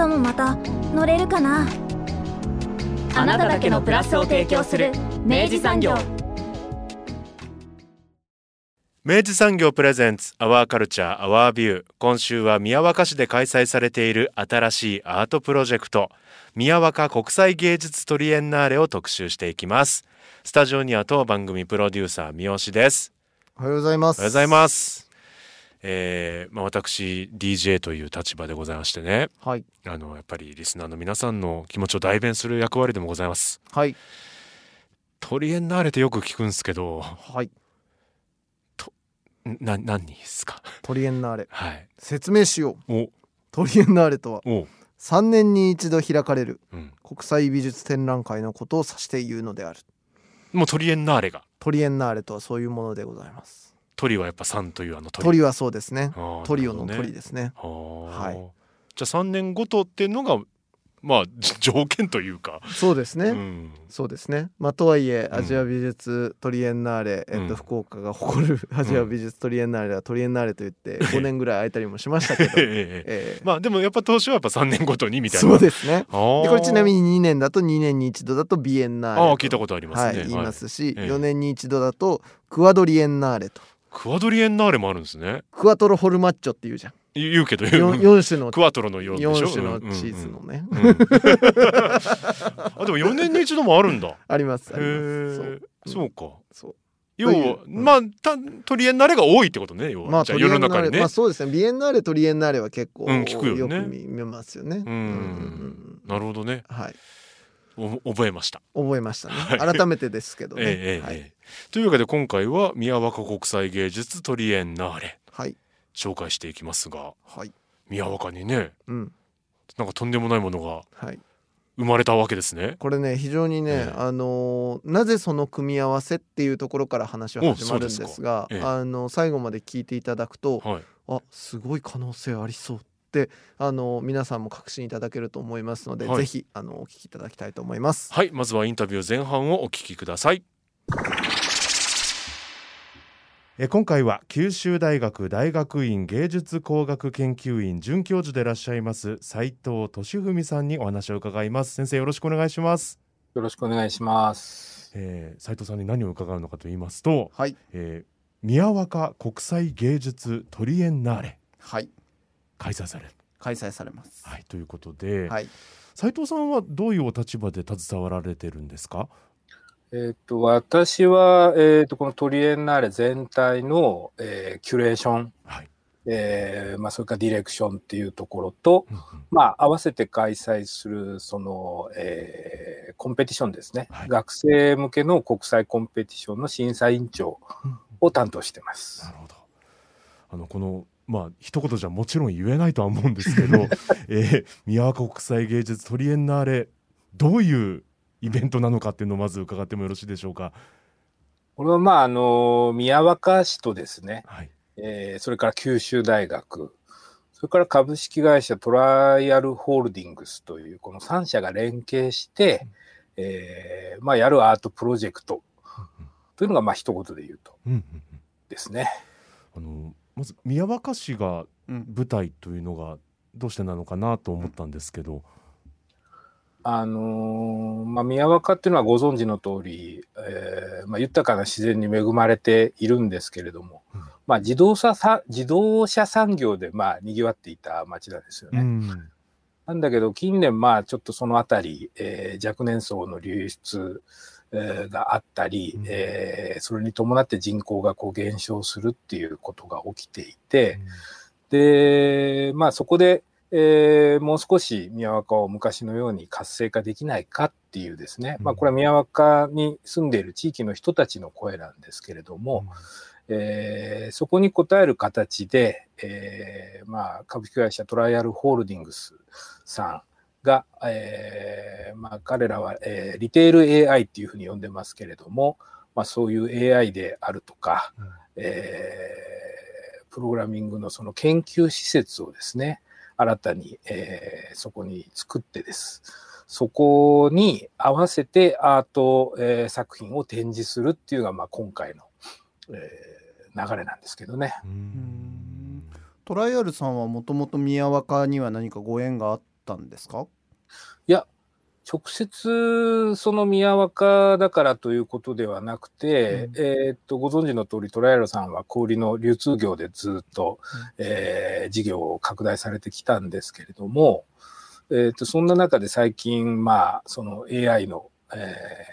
明日もまた乗れるかな？あなただけのプラスを提供する明治産業。明治産業プレゼンツアワーカルチャーアワービュー今週は宮若市で開催されている新しいアートプロジェクト宮若国際芸術トリエンナーレを特集していきます。スタジオには当番組プロデューサー三好です。おはようございます。おはようございますえーまあ、私 DJ という立場でございましてね。はい。あのやっぱりリスナーの皆さんの気持ちを代弁する役割でもございます。はい。トリエンナーレってよく聞くんですけど。はい。な何ですか？トリエンナーレはい。説明しよう。お。トリエンナーレとはお。3年に一度開かれるうん。国際美術展覧会のことを指して言うのである。もうトリエンナーレが。トリエンナーレとはそういうものでございます鳥はやっぱ3というあの鳥。トリはそうですね。トリオのトリですね。はい。じゃあ3年ごとっていうのがまあじ条件というか、そうですね、うん、そうですね。まあとはいえうんアジア美術トリエンナーレ、えっとうん福岡が誇るアジア美術トリエンナーレはトリエンナーレと言って 5年ぐらい空いたりもしましたけど、ええまあでもやっぱ投資はやっぱ3年ごとにみーたいな。そうですね。でこれちなみに2年だと2年に一度だとビエンナーレとああ聞いたことありますね、はい、言いますし、ええ。4年に一度だとクワドリエンナーレとクワドリエンナーレもあるんですね。クワトロフォルマッチョっていうじゃん。言うけど。言う 4, 四種の。クワトロの4でしょ？4種のうんうん。チーズのね、うん。うんあでも4年に一度もあるんだ。ありますあへりえます。そう。か。そう。要はううん。まあたトリエンナーレが多いってことね要は、まあじゃあ世の中にね、まあそうですね。ビエンナーレトリエンナーレは結構、うん聞くよね。く見見ますよね。うん。なるほどね。はい。お覚えました。覚えましたね。はい。改めてですけどね、ええええはい、ええというわけで今回は宮若国際芸術トリエンナーレはい。紹介していきますがはい。宮若にねうん。なんかとんでもないものがはい。生まれたわけですね。これね非常にね、ええ。あのーなぜその組み合わせっていうところから話は始まるんですがすえあの最後まで聞いていただくとはい。あすごい可能性ありそうってあの皆さんも確信いただけると思いますので、はい。ぜひあのお聞きいただきたいと思います。はい、まずはインタビュー前半をお聞きください。え今回は九州大学大学院芸術工学研究院准教授でいらっしゃいます斉藤俊文さんにお話を伺います。先生よろしくお願いします、よろしくお願いします。えー、斉藤さんに何を伺うのかと言いますと、はい。えー、宮若国際芸術トリエンナーレ。はい。開催される。開催されます。はいということで、はい。斉藤さんはどういうお立場で携わられてるんですか？えっ、と、私は、えっ、と、このトリエンナーレ全体の、えーキュレーション、はい、えーまあ、それからディレクションっていうところと、うんうん。まあ、合わせて開催する、その、えーコンペティションですね、はい。学生向けの国際コンペティションの審査委員長を担当してます。なるほど。あのこのまあ一言じゃもちろん言えないとは思うんですけど、えー、宮若国際芸術トリエンナーレどういうイベントなのかっていうのをまず伺ってもよろしいでしょうか。これは、まあ、あの、宮若市とですね、はい。えーそれから九州大学、それから株式会社トライアルホールディングスというこの3社が連携して、えーまあ、やるアートプロジェクトというのがまあ一言で言うとうんうんですね。うん。あのまず宮若市がうん舞台というのがどうしてなのかなと思ったんですけど。あのーまあ、宮若っていうのはご存知の通り、えーまあ、豊かな自然に恵まれているんですけれども、うんまあ、自動車さ自動車産業でまあ賑わっていた町なんですよね。うん。なんだけど、近年、まあ、ちょっとそのあたり、えー若年層の流出、えーがあったり、うんえーそれに伴って人口がこう減少するっていうことが起きていて、で、まあ、そこで、えーもう少し宮若を昔のように活性化できないかっていうですね、うん。まあ、これは宮若に住んでいる地域の人たちの声なんですけれども、えーそこに応える形で、えーまあ、株式会社トライアルホールディングスさんが、えーまあ、彼らは、えーリテール AI っていうふうに呼んでますけれども、まあ、そういう AI であるとか、えープログラミングのその研究施設をですね、新たに、えーそこに作ってです。そこに合わせてアート、えー作品を展示するっていうのが、まあ、今回の、えー流れなんですけどね。うんトライアルさんはもともと宮若には何かご縁があったんですか？いや、直接その宮若だからということではなくて、うん。えーっと、ご存知の通りトライアルさんは小売りの流通業でずっと、えー事業を拡大されてきたんですけれども、えーっと、そんな中で最近、まあ、その AI の、え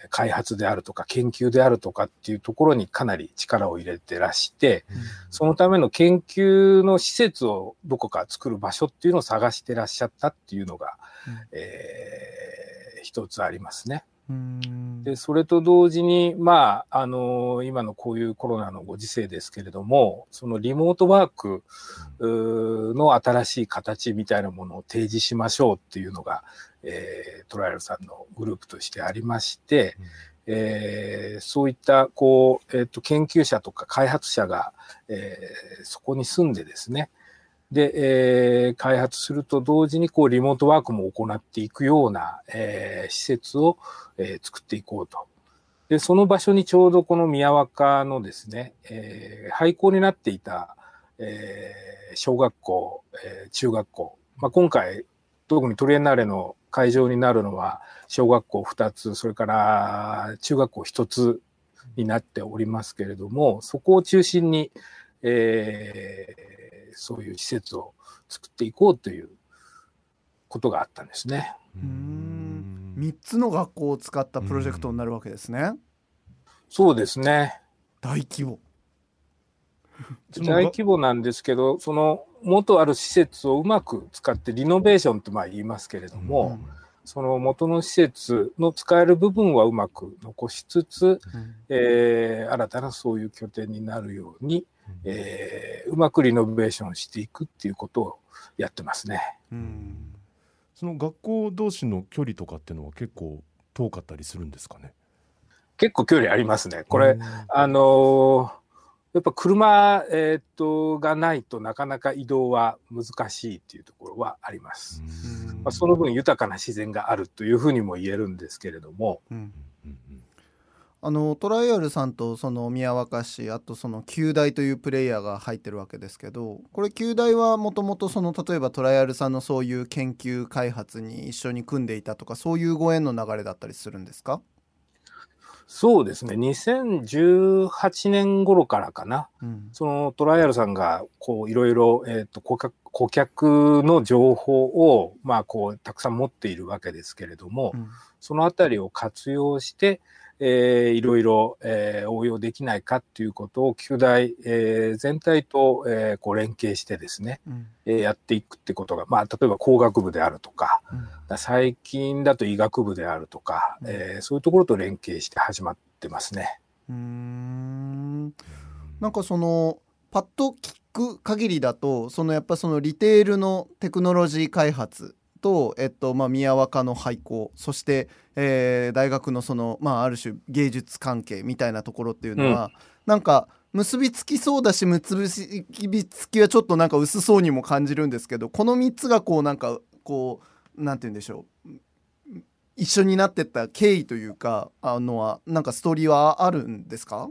ー開発であるとか研究であるとかっていうところにかなり力を入れてらして、そのための研究の施設をどこか作る場所っていうのを探してらっしゃったっていうのが、えー一つありますね。うんで、それと同時に、まあ、あの今のこういうコロナのご時世ですけれども、そのリモートワークの新しい形みたいなものを提示しましょうっていうのが、えートライアルさんのグループとしてありまして、えーそういった、こう、えっ、と、研究者とか開発者が、えーそこに住んでですね、で、えー開発すると同時に、こう、リモートワークも行っていくような、えー施設を、えー作っていこうと。で、その場所にちょうどこの宮若のですね、えー廃校になっていた、えー小学校、えー中学校、まあ、今回、特にトリエナーレの会場になるのは、小学校2つ、それから中学校1つになっておりますけれども、そこを中心に、えーそういう施設を作っていこうということがあったんですね。うん。3つの学校を使ったプロジェクトになるわけですね。そうですね。大規模。大規模なんですけど、その元ある施設をうまく使ってリノベーションとまあ言いますけれども、その元の施設の使える部分はうまく残しつつ、うん。えー新たなそういう拠点になるように、えーうまくリノベーションしていくっていうことをやってますね。うんその学校同士の距離とかっていうのは結構遠かったりするんですかね？結構距離ありますね。これ、うんあのーやっぱ車、えーっと、がないとなかなか移動は難しいっていうところはあります。うんまあ、その分豊かな自然があるというふうにも言えるんですけれども、うんあのトライアルさんとその宮若市あとその九大というプレイヤーが入ってるわけですけどこれ九大はもともとその例えばトライアルさんのそういう研究開発に一緒に組んでいたとかそういうご縁の流れだったりするんですか、そうですね、2018年頃からかな、うん。そのトライアルさんがこういろいろ、えーっと顧客顧客の情報を、まあ、こうたくさん持っているわけですけれども、うん。そのあたりを活用して、えーいろいろ、えー応用できないかっていうことを、旧大、えー全体と、えーこう連携してですね、うん。えーやっていくってことが、まあ、例えば工学部であるとか、うん。最近だと医学部であるとか、うん。えーそういうところと連携して始まってますね。うーん。なんかそのパッと聞く限りだとそのやっぱそのリテールのテクノロジー開発と、えっとまあ、宮若の廃校そして、えー大学のその、まあ、ある種芸術関係みたいなところっていうのは、なんか結びつきそうだし結びつきはちょっとなんか薄そうにも感じるんですけどこの3つがこうなんかこうなんて言うんでしょう。一緒になってった経緯というかあのはなんかストーリーはあるんですか？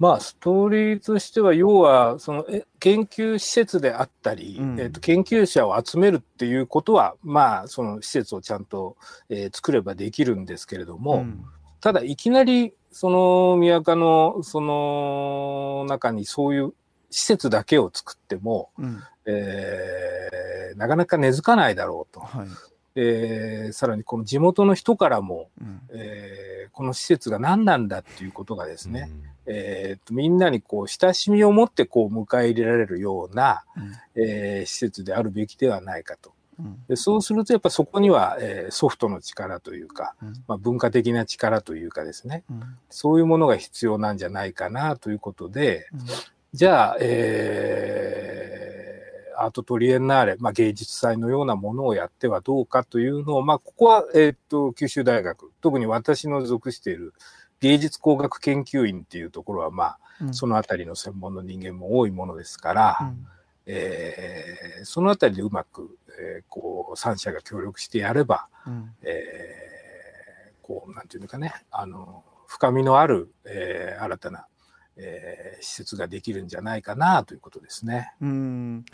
まあ、ストーリーとしては、要は、その、え研究施設であったり、うん。えっと、研究者を集めるっていうことは、まあ、その施設をちゃんと、えー作ればできるんですけれども、ん。ただ、いきなり、その、宮若の、その、中にそういう施設だけを作っても、うん。えーなかなか根付かないだろうと。はいえーさらに、この地元の人からも、うん。えーこの施設が何なんだっていうことがですね、えーとみんなにこう親しみを持ってこう迎え入れられるような、うん。えー施設であるべきではないかと。うん。でそうするとやっぱそこには、えーソフトの力というか、うん。まあ、文化的な力というかですね、うん。そういうものが必要なんじゃないかなということで、うん。じゃあ、えーアートトリエンナーレ、まあ、芸術祭のようなものをやってはどうかというのを、まあ、ここは、えーっと、九州大学、特に私の属している芸術工学研究院っていうところは、まあ、うん。そのあたりの専門の人間も多いものですから、うん。えーそのあたりでうまく、えーこう、三者が協力してやれば、うん。えーこう、なんていうのかね、あの、深みのある、えー新たな、えー施設ができるんじゃないかなということですね。うん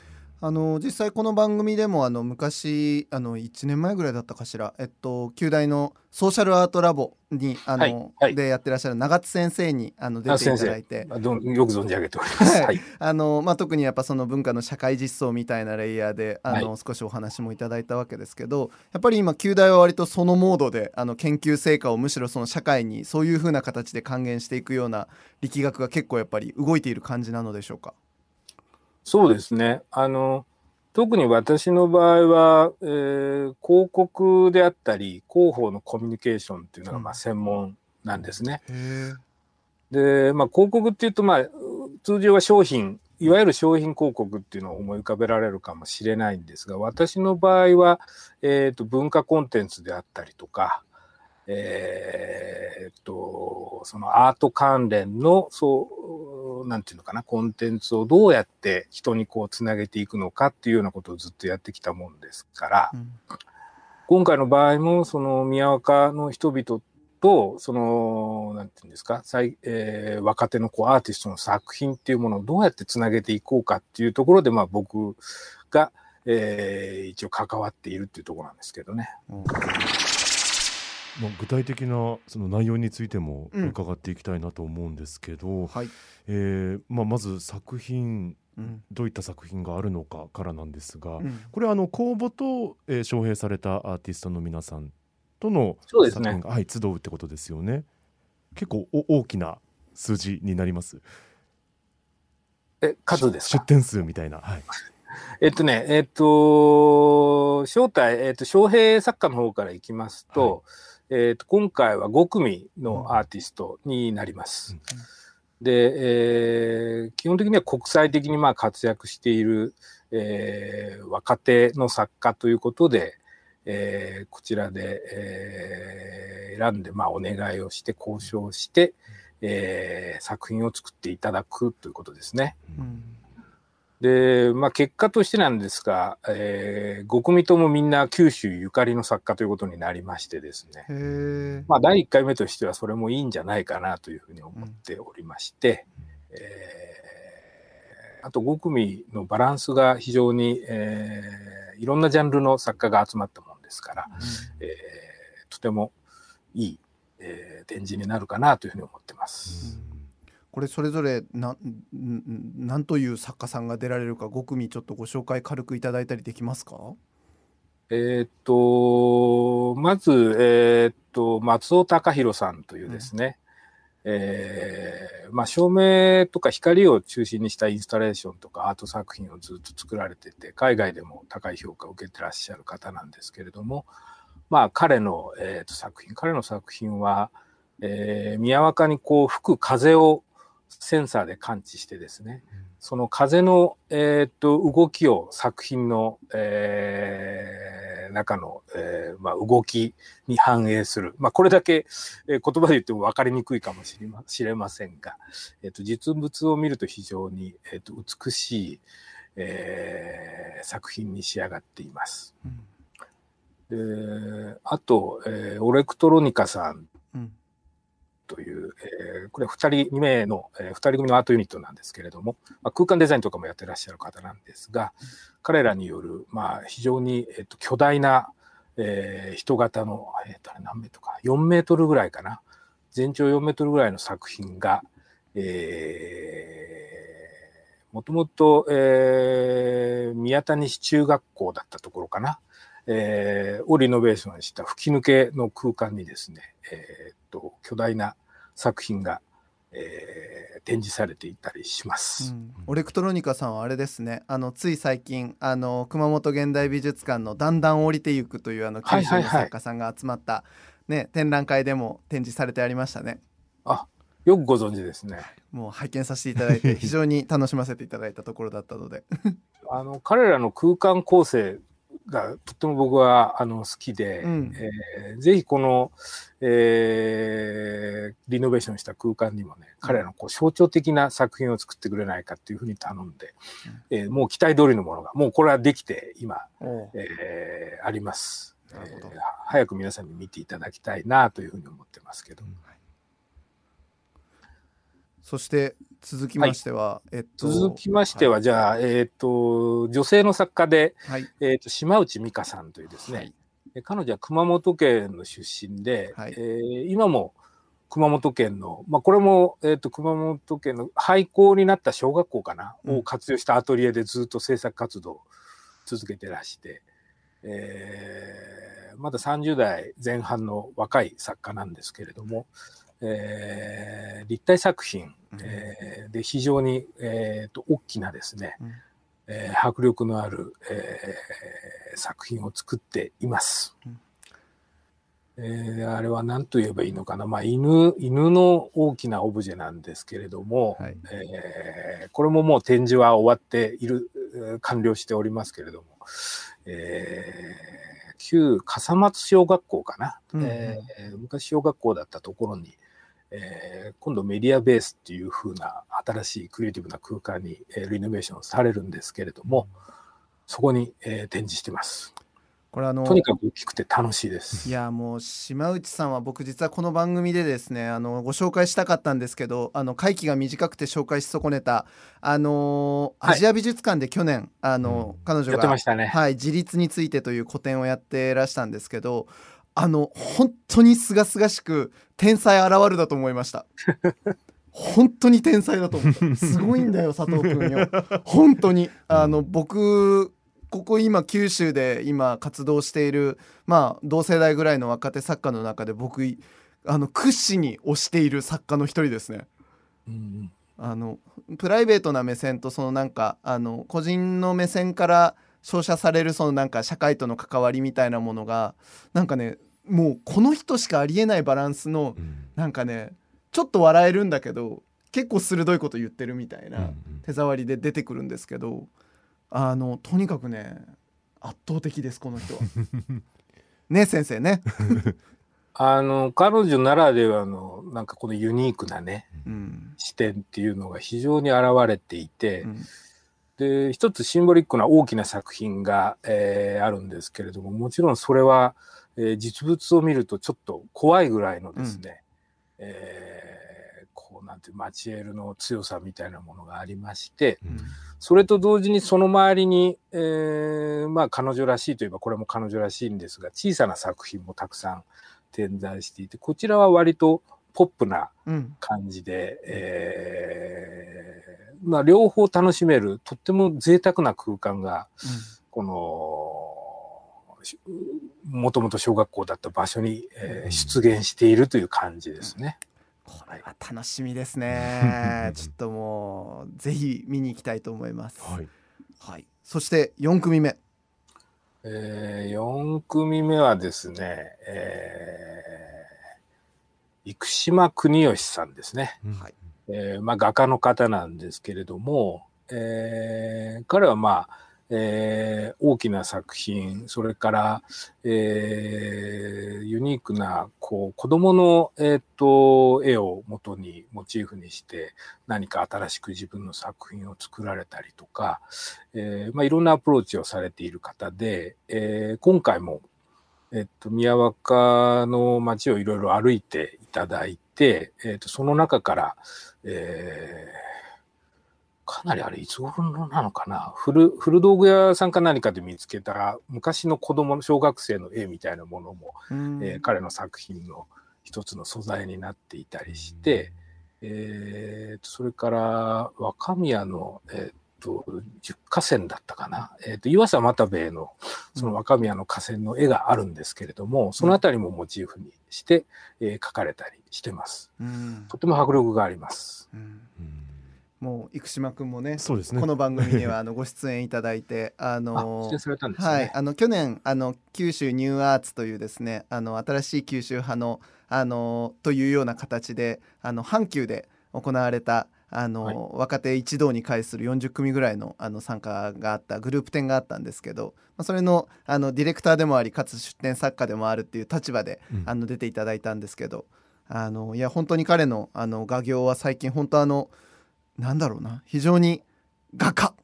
あの実際この番組でもあの昔あの1年前ぐらいだったかしら、えっと、旧大のソーシャルアートラボにあの、はいはい。でやってらっしゃる長津先生にあの出ていただいて。よく存じ上げております。あの、まあ、特にやっぱその文化の社会実装みたいなレイヤーであの、は少しお話もいただいたわけですけどやっぱり今旧大は割とそのモードであの研究成果をむしろその社会にそういうふうな形で還元していくような力学が結構やっぱり動いている感じなのでしょうか？そうですね。あの、特に私の場合は、えー広告であったり、広報のコミュニケーションっていうのがまあ専門なんですね。へで、まあ、広告っていうと、まあ、通常は商品、いわゆる商品広告っていうのを思い浮かべられるかもしれないんですが、私の場合は、えっ、と、文化コンテンツであったりとか、えっ、と、そのアート関連の、そう、なんていうのかな、コンテンツをどうやって人にこうつなげていくのかっていうようなことをずっとやってきたもんですから、うん今回の場合も、その宮若の人々と、その、なんていうんですか、最えー若手のこうアーティストの作品っていうものをどうやってつなげていこうかっていうところで、まあ僕が、えー一応関わっているっていうところなんですけどね。うんまあ、具体的なその内容についてもうん伺っていきたいなと思うんですけど、はい、えーまあ、まず作品うんどういった作品があるのかからなんですが、うんこれはあの公募と、えー招聘されたアーティストの皆さんとのそうですね作品が、はい、集うってことですよね。結構お大きな数字になります？え、数ですか？出展数みたいな。はい。えっとね、えっと、招待、えっと、招聘作家の方からいきますと、えっと、今回は5組のアーティストになります。うんで、えー基本的には国際的にまあ活躍している、えー若手の作家ということで、えーこちらで、えー選んで、まあ、お願いをして、交渉して、えー作品を作っていただくということですね。うんで、まあ、結果としてなんですが、えー、5組ともみんな九州ゆかりの作家ということになりましてですね。まあ、第1回目としてはそれもいいんじゃないかなというふうに思っておりまして、えーあと5組のバランスが非常に、えーいろんなジャンルの作家が集まったもんですから、えーとてもいい、えー展示になるかなというふうに思ってます。これそれぞれなんんなんという作家さんが出られるか5組ちょっとご紹介軽くいただいたりできますか？えーっと、まず、えーっと、松尾隆弘さんというですね、えーまあ、照明とか光を中心にしたインスタレーションとかアート作品をずっと作られてて、海外でも高い評価を受けてらっしゃる方なんですけれども、まあ、彼の、えーっと作品、彼の作品は、えー宮若にこう吹く風をセンサーで感知してですね、その風の、えーっと動きを作品の、えー中の、えーまあ、動きに反映する。まあ、これだけ、えー言葉で言っても分かりにくいかもしれましれませんが、えーっと実物を見ると非常に、えーっと美しい、えー作品に仕上がっています。であと、えーオレクトロニカさんうんという、えーこれ二人、二名の、えー二人組のアートユニットなんですけれども、まあ、空間デザインとかもやってらっしゃる方なんですが、彼らによる、まあ、非常に、えっと巨大な、えー人型の、えっと何メートルか、4メートルぐらいかな。全長4メートルぐらいの作品が、えー、もともと、えー宮谷市中学校だったところかな。えーをリノベーションした吹き抜けの空間にですね、えーと、巨大な作品が、ええー展示されていたりします。うん。オレクトロニカさんはあれですね。あのつい最近あの熊本現代美術館の「だんだん降りてゆく」というあの九州の作家さんが集まった、ね、展覧会でも展示されてありましたね。あよくご存知ですね。もう拝見させていただいて 非常に楽しませていただいたところだったので。あの彼らの空間構成がとっても僕はあの好きで、うん。えーぜひこの、えーリノベーションした空間にもね彼らのこう象徴的な作品を作ってくれないかっていうふうに頼んで、えーもう期待通りのものがもうこれはできて今、えーあります。えー早く皆さんに見ていただきたいなというふうに思ってますけど。そして続きましては、えっと続きましては、じゃあ、えっ、と、女性の作家で、はい。えっ、と、島内美香さんというですね、はい。え彼女は熊本県の出身で、はい。えー今も熊本県の、まあ、これも、えっ、と、熊本県の廃校になった小学校かな、うん。を活用したアトリエでずっと制作活動を続けてらして、えーまだ30代前半の若い作家なんですけれども、えー立体作品、えーで非常に、えーと大きなですね、うん。えー迫力のある、えー作品を作っています。うん。えーあれは何と言えばいいのかな、まあ、犬犬の大きなオブジェなんですけれども、はい。えーこれももう展示は終わっている、えー完了しておりますけれども、えー旧笠松小学校かな、うん。うんえー昔小学校だったところに、えー今度メディアベースっていう風な新しいクリエイティブな空間に、えーリノベーションされるんですけれども、そこに、えー展示してます。これあのとにかく大きくて楽しいです。いやもう島内さんは僕実はこの番組でですねあのご紹介したかったんですけどあの会期が短くて紹介し損ねたあのーはい。アジア美術館で去年あの、彼女やってがましたね。はい、自立についてという個展をやってらしたんですけどあの本当に清々しく天才現るだと思いました。本当に天才だと思ったすごいんだよ佐藤君よ。本当に。あの僕ここ今九州で今活動しているまあ同世代ぐらいの若手作家の中で僕いあの屈指に推している作家の一人ですね。うんあのプライベートな目線とそのなんかあの個人の目線から照射されるそのなんか社会との関わりみたいなものがなんかねもうこの人しかありえないバランスのなんかねちょっと笑えるんだけど結構鋭いこと言ってるみたいな手触りで出てくるんですけどあのとにかくね圧倒的ですこの人は。ね先生ね。あの彼女ならではのなんかこのユニークなねうん視点っていうのが非常に現れていて、うんで一つシンボリックな大きな作品が、えーあるんですけれどももちろんそれは、えー実物を見るとちょっと怖いぐらいのですね、えーこうなんていうマチエールの強さみたいなものがありましてそれと同時にその周りに、えーまあ彼女らしいといえばこれも彼女らしいんですが小さな作品もたくさん点在していてこちらは割とポップなうん。感じで、えーまあ、両方楽しめるとっても贅沢な空間がこのしもともと小学校だった場所に、えー出現しているという感じですね。これは楽しみですね。ちょっともうぜひ見に行きたいと思います。はいはい。そして4組目。えー、4組目はですね、えー、生島国義さんですね。はいえーまあ、画家の方なんですけれども、えー彼はまあ、えー大きな作品、それから、えーユニークな、こう、子供の、えっ、と、絵を元に、モチーフにして、何か新しく自分の作品を作られたりとか、えーまあ、いろんなアプローチをされている方で、えー今回も、えっと、宮若の街をいろいろ歩いていただいて、えっと、その中から、えーかなりあれ、いつ頃のなのかな？古、古道具屋さんか何かで見つけた昔の子供の小学生の絵みたいなものも、うん。えー彼の作品の一つの素材になっていたりして、えーとそれから若宮の、えーと十河川だったかな、えーと岩佐又兵衛のその若宮の河川の絵があるんですけれども、そのあたりもモチーフにして、えー描かれたりしてます。うん。とても迫力があります。うん。うんもう生島君もねそうですね。この番組にはあのご出演いただいて ああ、の出演されたんですね。はい、あの去年あの九州ニューアーツというですねあの新しい九州派のあのというような形であの阪急で行われたあの、はい。若手一堂に会する40組ぐらいのあの参加があったグループ展があったんですけど、まあ、それのあのディレクターでもありかつ出展作家でもあるっていう立場で、うん。あの出ていただいたんですけどあのいや本当に彼のあの画業は最近本当あのなんだろうな。非常に画家。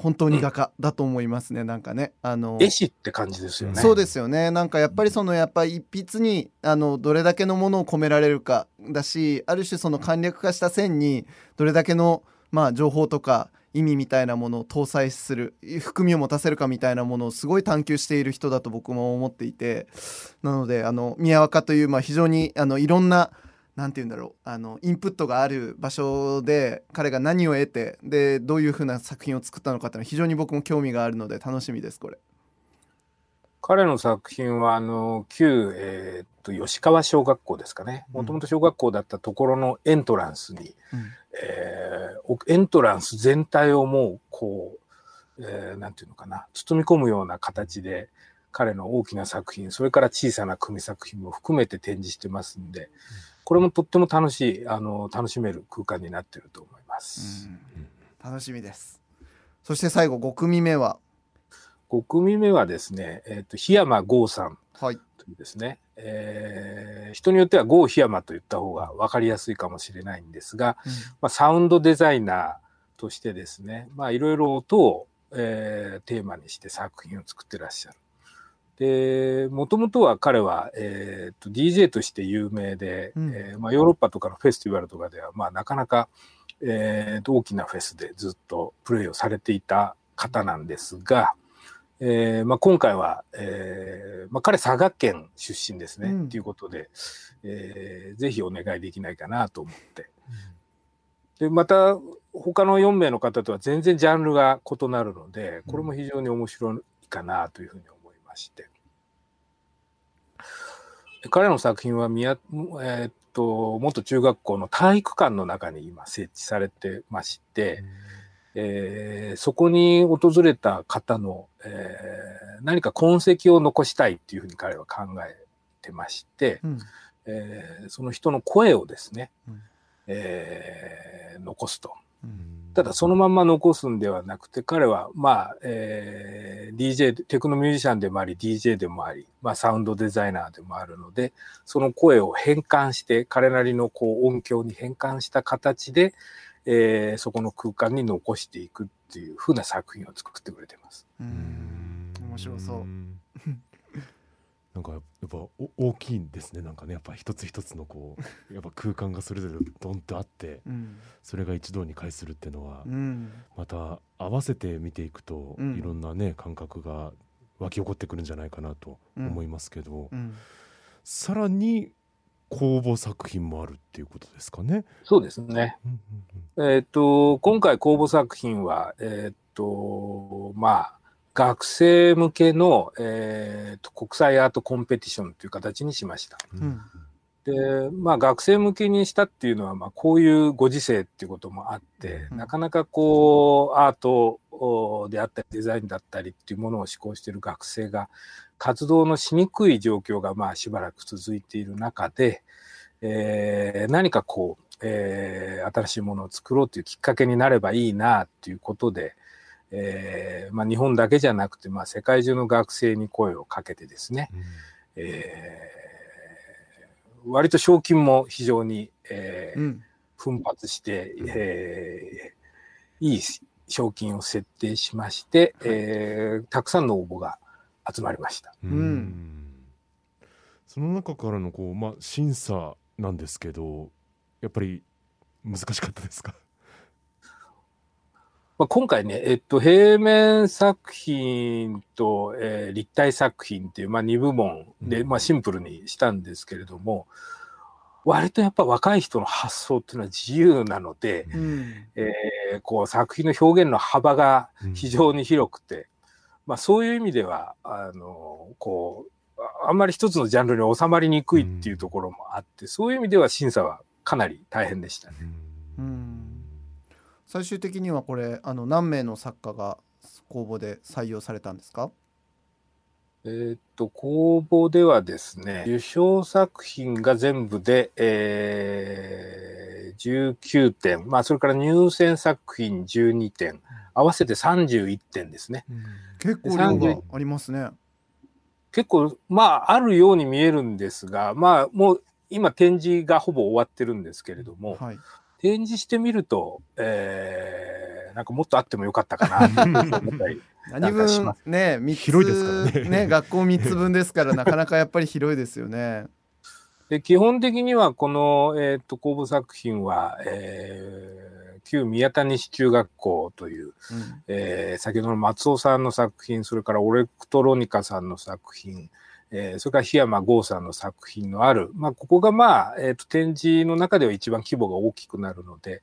本当に画家だと思いますね、なんかね。あの絵師って感じですよね。そうですよね。なんかやっぱりそのやっぱり一筆にあのどれだけのものを込められるか。だしある種その簡略化した線にどれだけのまあ情報とか意味みたいなものを搭載する含みを持たせるかみたいなものをすごい探求している人だと僕も思っていて。なのであの宮若というまあ非常にあのいろんななんて言うんだろう。あのインプットがある場所で彼が何を得てでどういうふうな作品を作ったのかっていうのは非常に僕も興味があるので楽しみですこれ。彼の作品は、あの、旧、えーっと、吉川小学校ですかね。もともと小学校だったところのエントランスに、えーおエントランス全体をもう、こう、えーなんていうのかな、包み込むような形で、彼の大きな作品、それから小さな組作品も含めて展示してますんで、これもとっても楽しい、あの、楽しめる空間になっていると思います。楽しみです。そして最後5組目は、5組目はですね、えーっと、檜山剛さんはい、というですね、えー人によっては郷檜山と言った方が分かりやすいかもしれないんですが、まあ、サウンドデザイナーとしてですね、まあ、いろいろ音を、えーテーマにして作品を作ってらっしゃる。で、もともとは彼は、えーと DJ として有名で、うんえーまあ、ヨーロッパとかのフェスティバルとかでは、まあ、なかなか、えーと大きなフェスでずっとプレイをされていた方なんですが、えーまあ、今回は、えーまあ、彼佐賀県出身ですね、うんということで、えーぜひお願いできないかなと思って。で、また、他の4名の方とは全然ジャンルが異なるので、これも非常に面白いかなというふうに思いまして。で彼の作品は宮、えーっと、元中学校の体育館の中に今設置されてまして、えーそこに訪れた方の、えー何か痕跡を残したいっていうふうに彼は考えてまして、うん。えーその人の声をですね、うん。えー残すと。うん。ただそのまんま残すんではなくて、彼は、まあ、えー DJ、テクノミュージシャンでもあり、DJ でもあり、まあ、サウンドデザイナーでもあるので、その声を変換して、彼なりのこう音響に変換した形で、えーそこの空間に残していくっていう風な作品を作ってくれてます。ううん。ん面白そうなんかやっぱお大きいんですね。なんかねやっぱ一つ一つのこう やっぱ空間がそれぞれドンとあってうん。それが一堂に会するっていうのはうん。また合わせて見ていくとうん。いろんなね感覚が湧き起こってくるんじゃないかなと思いますけどうん。さらに公募作品もあるっていうことですかね。そうですね。うんうんえっ、と、今回公募作品は、えっ、と、まあ、学生向けの、えーと国際アートコンペティションという形にしました。ううんんで、まあ学生向けにしたっていうのは、まあこういうご時世っていうこともあって、うんなかなかこう、アートおであったり、デザインだったりっていうものを志向している学生が、活動のしにくい状況がまあしばらく続いている中で、えー何かこう、えー新しいものを作ろうというきっかけになればいいなっていうことで、えーまあ日本だけじゃなくて、まあ世界中の学生に声をかけてですね、えー割と賞金も非常に、えーうん。奮発して、えーいい賞金を設定しまして、えーたくさんの応募が集まりました。うんうん。その中からのこう、まあ、審査なんですけどやっぱり難しかったですか？まあ、今回ね、えっと、平面作品と、えー立体作品っていう、まあ、2部門で、うん。まあ、シンプルにしたんですけれども、割とやっぱ若い人の発想っていうのは自由なので、うん。えーこう作品の表現の幅が非常に広くて、まあそういう意味では、あの、こう、あんまり一つのジャンルに収まりにくいっていうところもあって、そういう意味では審査はかなり大変でしたね。うん最終的にはこれあの何名の作家が公募で採用されたんですか？えーっと、公募ではですね、受賞作品が全部で、えー、19点、まあ、それから入選作品12点、合わせて31点ですね。結構量がありますね。結構、まあ、あるように見えるんですが、まあ、もう今展示がほぼ終わってるんですけれども、はい。展示してみると、えー、なんかもっとあってもよかったかなと思ったり。何分ね三つ広いですからね学校3つ分ですからなかなかやっぱり広いですよね。で基本的にはこの、えー、と公募作品は、えー、旧宮谷市中学校という、うんえー先ほどの松尾さんの作品、それからオレクトロニカさんの作品、えーそれから檜山剛さんの作品のある、まあ、ここがまあ、えー、と展示の中では一番規模が大きくなるので、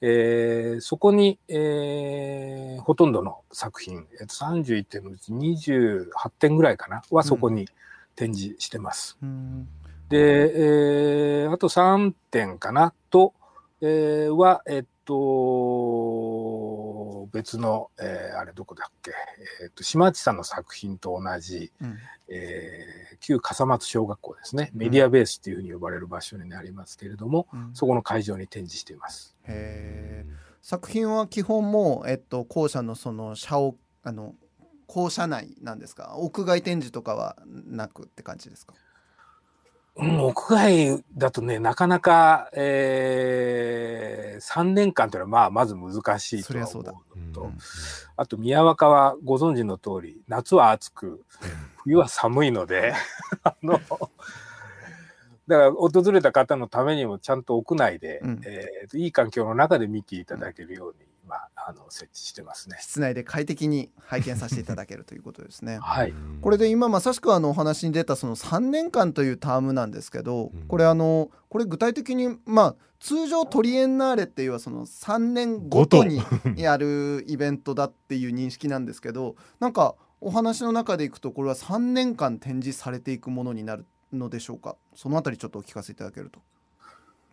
えーそこに、えーほとんどの作品、えー、と31点のうち28点ぐらいかな、はそこに展示してます。うんで、えーあと3点かなと、えーは、えっと、別の、えーあれどこだっけ、えっと、島地さんの作品と同じ、うん。えー旧笠松小学校ですね、メディアベースっていうふうに呼ばれる場所になりますけれども、うん。そこの会場に展示しています。へー。作品は基本もう、えっと、校舎のその社屋あの校舎内なんですか？屋外展示とかはなくって感じですか？うん、屋外だとね、なかなか、えー、3年間というのは、まあ、まず難しいとは思うのと、うんあと宮若はご存知の通り、夏は暑く、冬は寒いので、あの、だから訪れた方のためにもちゃんと屋内で、うん。えーといい環境の中で見ていただけるように、今、あの、設置してますね。室内で快適に拝見させていただけるということですね。はい。これで今まさしくあのお話に出たその3年間というタームなんですけど、うんこれあのこれ具体的にまあ通常トリエンナーレっていうのはその3年ごとにやるイベントだっていう認識なんですけどなんかお話の中でいくとこれは3年間展示されていくものになるのでしょうか？そのあたりちょっとお聞かせいただけると。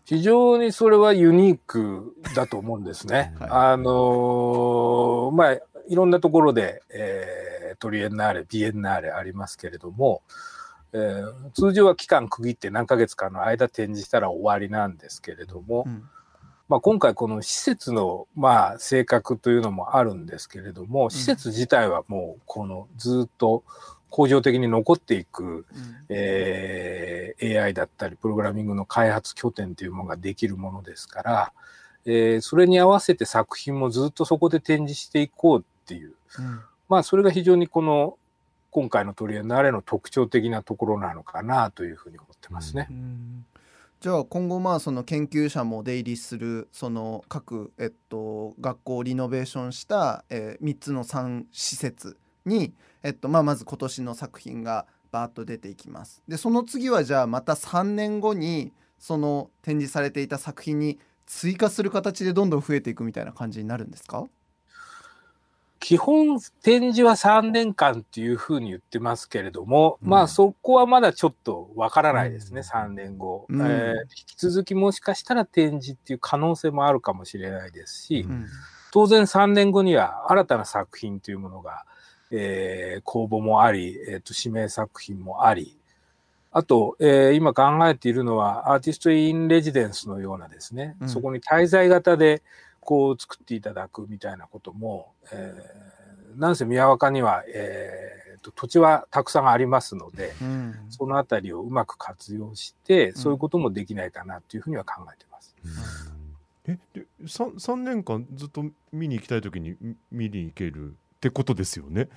非常にそれはユニークだと思うんですね。はいあのーまあ、いろんなところで、えートリエンナーレ、ビエンナーレありますけれども、えー通常は期間区切って何ヶ月かの間展示したら終わりなんですけれども、うんまあ、今回この施設の、まあ、性格というのもあるんですけれども、施設自体はもうこのずっと恒常的に残っていく、えー AI だったり、プログラミングの開発拠点というものができるものですから、えーそれに合わせて作品もずっとそこで展示していこうっていう、うん。まあ、それが非常にこの、今回のトリエンナーレの特徴的なところなのかなというふうに思ってますね。うん。じゃあ今後まあその研究者も出入りするその各、えっと、学校をリノベーションした、え3つの3施設に、えっとまあ、まず今年の作品がバーッと出ていきます。でその次はじゃあまた3年後にその展示されていた作品に追加する形でどんどん増えていくみたいな感じになるんですか？基本展示は3年間っていうふうに言ってますけれども、うん。まあそこはまだちょっとわからないですね、うん。3年後、うん。えー引き続きもしかしたら展示っていう可能性もあるかもしれないですし、うん。当然3年後には新たな作品というものが、えー公募もあり、えーと指名作品もあり、あと、えー今考えているのはアーティスト・イン・レジデンスのようなですね、うん。そこに滞在型でこう作っていただくみたいなことも、えーなんせ宮若には、えーと土地はたくさんありますので、うん。そのあたりをうまく活用して、そういうこともできないかなというふうには考えています。えで 3, 3年間ずっと見に行きたい時にみ見に行けるってことですよね。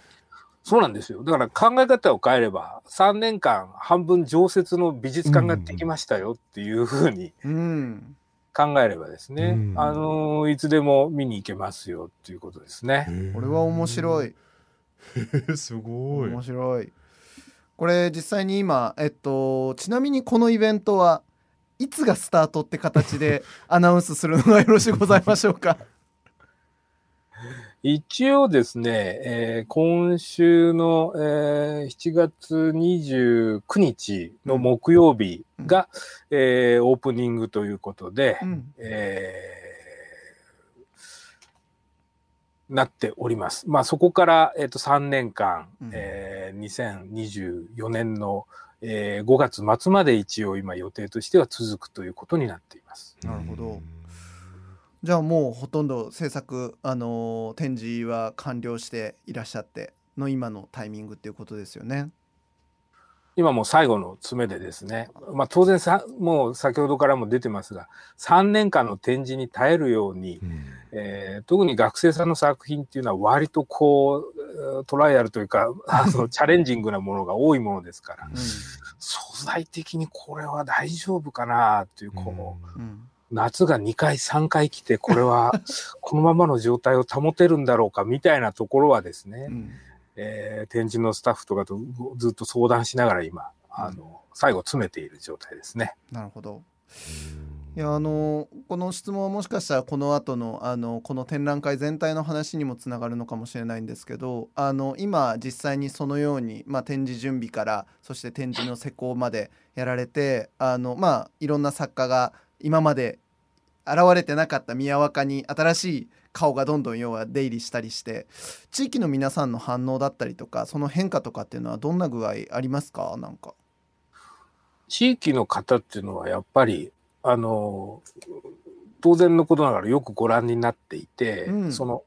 そうなんですよ。だから考え方を変えれば、3年間半分常設の美術館ができましたよっていうふうにうん考えればですね、うんあのいつでも見に行けますよっていうことですね。これは面白い。い。すごい。面白いこれ実際に今えっとちなみにこのイベントはいつがスタートって形でアナウンスするのがよろしゅうございましょうか？一応ですね、えー今週の、えー7月29日の木曜日が、えーオープニングということで、うんえーなっております。まあそこから、えっと3年間、うんえー2024年の、えー5月末まで一応今予定としては続くということになっています。なるほどじゃあもうほとんど制作、あのー展示は完了していらっしゃっての今のタイミングっていうことですよね。今もう最後の詰めでですね、まあ当然さ、もう先ほどからも出てますが、3年間の展示に耐えるように、えー特に学生さんの作品っていうのは割とこう、えートライアルというか、あのチャレンジングなものが多いものですから、う素材的にこれは大丈夫かなっていう、こう、んうん夏が2回3回来て、これは このままの状態を保てるんだろうかみたいなところはですね、うんえー展示のスタッフとかとずっと相談しながら今、あの、最後詰めている状態ですね。なるほど。いやあのこの質問はもしかしたらこの後のあのこの展覧会全体の話にもつながるのかもしれないんですけどあの今実際にそのように、まあ、展示準備からそして展示の施工までやられてあの、まあ、いろんな作家が今まで現れてなかった宮若に新しい顔がどんどん要は出入りしたりして地域の皆さんの反応だったりとかその変化とかっていうのはどんな具合ありますか？なんか。地域の方っていうのはやっぱり、あの、当然のことながらよくご覧になっていて、うんその、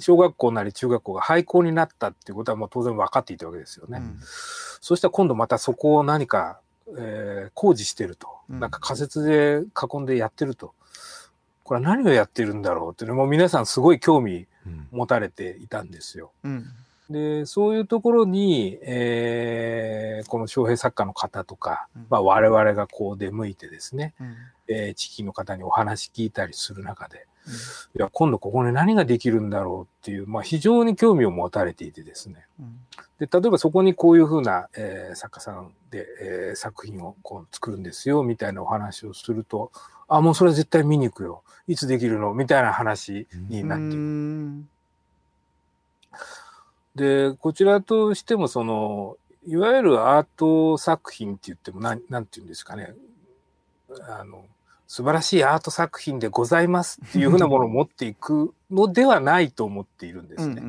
小学校なり中学校が廃校になったっていうことはもう当然分かっていたわけですよね。うんそしたら今度またそこを何か、えー工事してると。うんなんか仮設で囲んでやってると。これは何をやってるんだろうっていうのも皆さんすごい興味持たれていたんですよ。うん。で、そういうところに、えーこの翔平作家の方とか、うん。まあ我々がこう出向いてですね、うん。えー地域の方にお話聞いたりする中で、いや、今度ここに何ができるんだろうっていう、まあ非常に興味を持たれていてですね。うん。で、例えばそこにこういうふうな、えー作家さんで、えー作品をこう作るんですよ、みたいなお話をすると、あ、もうそれは絶対見に行くよ。いつできるの？みたいな話になっていく。うんで、こちらとしても、その、いわゆるアート作品って言っても、なん、なんて言うんですかね。あの、素晴らしいアート作品でございますっていうふうなものを持っていくのではないと思っているんですね。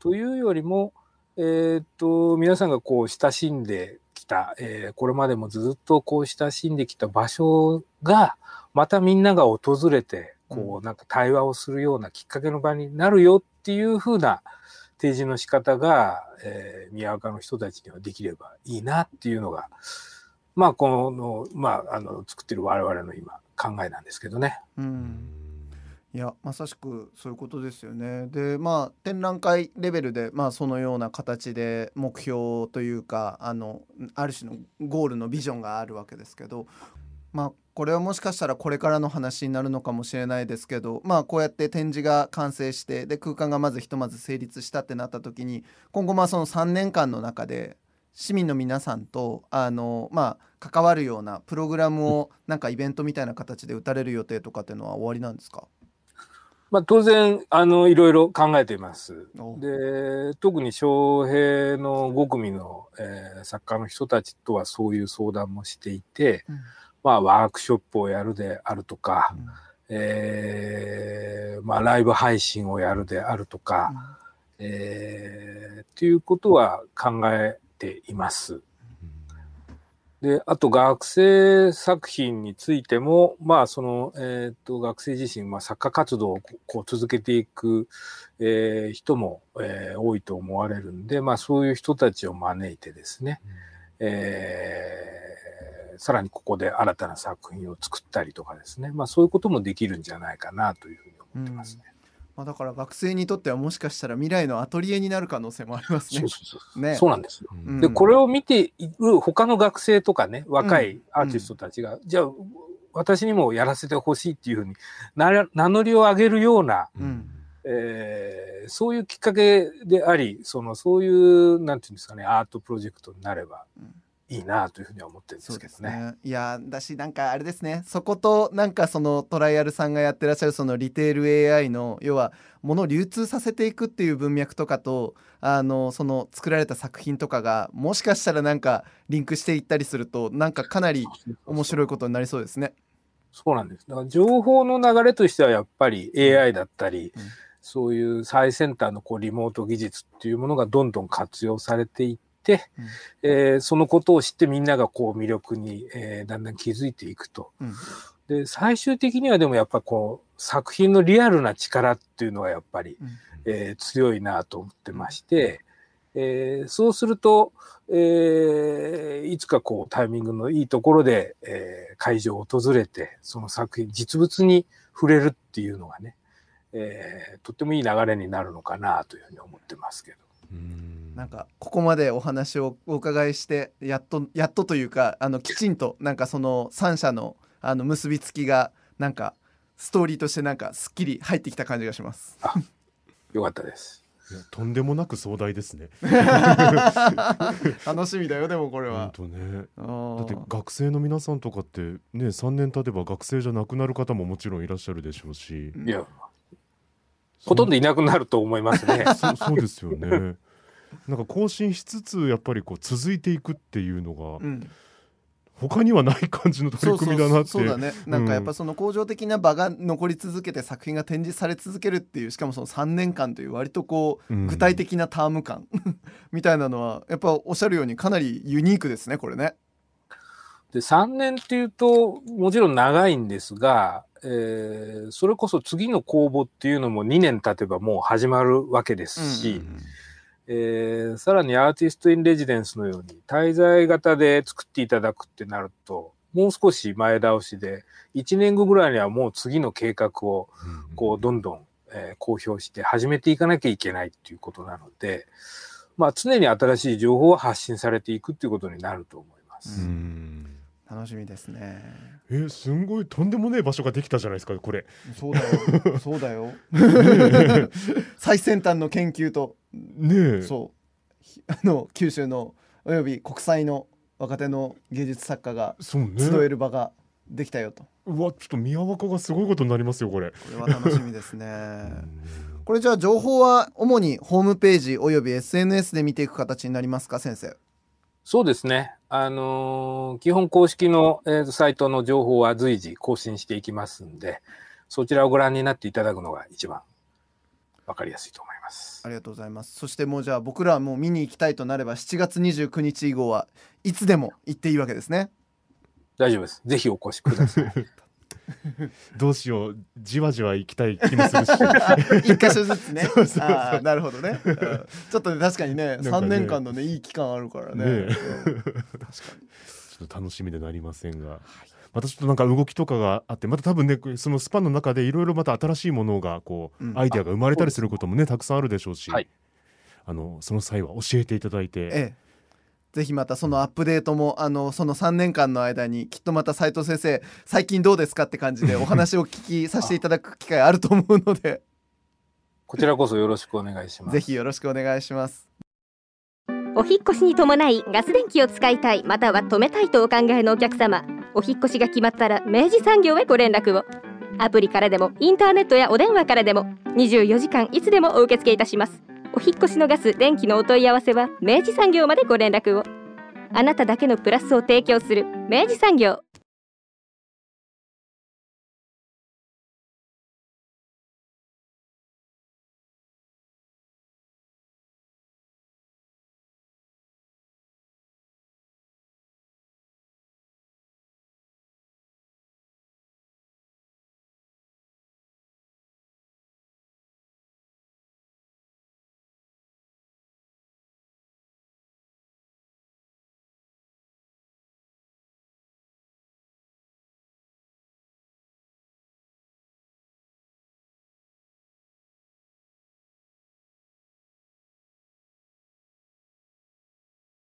というよりも、えーっと、皆さんがこう親しんできた、えーこれまでもずっとこう親しんできた場所が、またみんなが訪れて、こうなんか対話をするようなきっかけの場になるよっていうふうな提示の仕方が、えー宮若の人たちにはできればいいなっていうのが、まあこの、まああの、作ってる我々の今考えなんですけどね。うんうんいやまさしくそういうことですよね。でまあ展覧会レベルで、まあ、そのような形で目標というかあのある種のゴールのビジョンがあるわけですけど、まあ、これはもしかしたらこれからの話になるのかもしれないですけど、まあ、こうやって展示が完成してで空間がまずひとまず成立したってなった時に今後まあその3年間の中で市民の皆さんとあの、まあ、関わるようなプログラムをなんかイベントみたいな形で打たれる予定とかっていうのは終わりなんですか？まあ当然、あの、いろいろ考えています。おで、特に翔平の5組の、えー作家の人たちとはそういう相談もしていて、うんまあワークショップをやるであるとか、うんえーまあライブ配信をやるであるとか、えーっていうことは考えています。で、あと学生作品についても、まあその、えっ、と、学生自身、まあ作家活動をここう続けていく、えー人も、えー多いと思われるんで、まあそういう人たちを招いてですね、えーさらにここで新たな作品を作ったりとかですね、まあそういうこともできるんじゃないかなというふうに思ってますね。まあ、だから学生にとってはもしかしたら未来のアトリエになる可能性もありますねそう。そうそう。ねそうなんですよ。うんで、これを見ている他の学生とかね、若いアーティストたちが、じゃあ、私にもやらせてほしいっていうふうに名乗りを上げるような、うんえーそういうきっかけであり、その、そういう、なんていうんですかね、アートプロジェクトになればうんいいなというふうには思ってるんですけどね。ねいやだしなんかあれですねそことなんかそのトライアルさんがやってらっしゃるそのリテール AI の要は物を流通させていくっていう文脈とかとあのその作られた作品とかがもしかしたらなんかリンクしていったりするとなんかかなり面白いことになりそうですね。そうなんです。だから情報の流れとしてはやっぱり AI だったり、うんそういう最先端のこうリモート技術っていうものがどんどん活用されていって、うん。えーそのことを知ってみんながこう魅力に、えーだんだん気づいていくと。うん。で、最終的にはでもやっぱこう作品のリアルな力っていうのはやっぱり、うん。えー強いなと思ってまして、えーそうすると、えーいつかこうタイミングのいいところで、えー会場を訪れて、その作品、実物に触れるっていうのがね、えーとってもいい流れになるのかなというふうに思ってますけど。うんなんかここまでお話をお伺いしてやっとやっとというかあのきちんとなんかその3社のあの結びつきがなんかストーリーとしてなんかすっきり入ってきた感じがします。よかったです。とんでもなく壮大ですね。楽しみだよでもこれは。本当ね。だだって学生の皆さんとかってね3年経てば学生じゃなくなる方ももちろんいらっしゃるでしょうし、いや、ほとんどいなくなると思いますね。そうそうですよね。なんか更新しつつやっぱりこう続いていくっていうのがうん、他にはない感じの取り組みだなって。そうそうそう。だね。なんかやっぱその恒常的な場が残り続けて作品が展示され続けるっていうしかもその3年間という割とこううん。具体的なターム感 みたいなのはやっぱおっしゃるようにかなりユニークですねこれね。で、3年っていうと、もちろん長いんですが、えーそれこそ次の公募っていうのも2年経てばもう始まるわけですし、うんえーさらにアーティスト・イン・レジデンスのように滞在型で作っていただくってなると、もう少し前倒しで、1年後ぐらいにはもう次の計画をこうどんどん、えー公表して始めていかなきゃいけないっていうことなので、まあ常に新しい情報を発信されていくっていうことになると思います。うん楽しみですね。えすんごいとんでもねえ場所ができたじゃないですかこれ。そうだよ。そうだよ。最先端の研究と、ねえ。そうひ あの九州のおよび国際の若手の芸術作家がそうね。集える場ができたよと。うわちょっと宮若がすごいことになりますよこれ。これは楽しみですね。これじゃあ情報は主にホームページおよび SNS で見ていく形になりますか先生。そうですね。あのー基本公式の、えーとサイトの情報は随時更新していきますんで、そちらをご覧になっていただくのが一番わかりやすいと思います。ありがとうございます。そしてもうじゃあ僕らはもう見に行きたいとなれば7月29日以降はいつでも行っていいわけですね。大丈夫です。ぜひお越しください。どうしようじわじわ行きたい気もするし。一箇所ずつね。そうそうそうなるほどね。うんちょっとね確かにねかね3年間のねいい期間あるからね。ねえうん確かに。ちょっと楽しみでなりませんが、またちょっとなんか動きとかがあってまた多分ねそのスパンの中でいろいろまた新しいものがこう、うんアイデアが生まれたりすることもねたくさんあるでしょうし、はいあのその際は教えていただいて、ええ。ぜひまたそのアップデートもあのその3年間の間にきっとまた斉藤先生最近どうですかって感じでお話を聞きさせていただく機会あると思うのでこちらこそよろしくお願いします。ぜひよろしくお願いします。お引越しに伴いガス電気を使いたいまたは止めたいとお考えのお客様お引越しが決まったら明治産業へご連絡をアプリからでもインターネットやお電話からでも24時間いつでもお受け付けいたしますお引越しのガス電気のお問い合わせは明治産業までご連絡を。あなただけのプラスを提供する明治産業。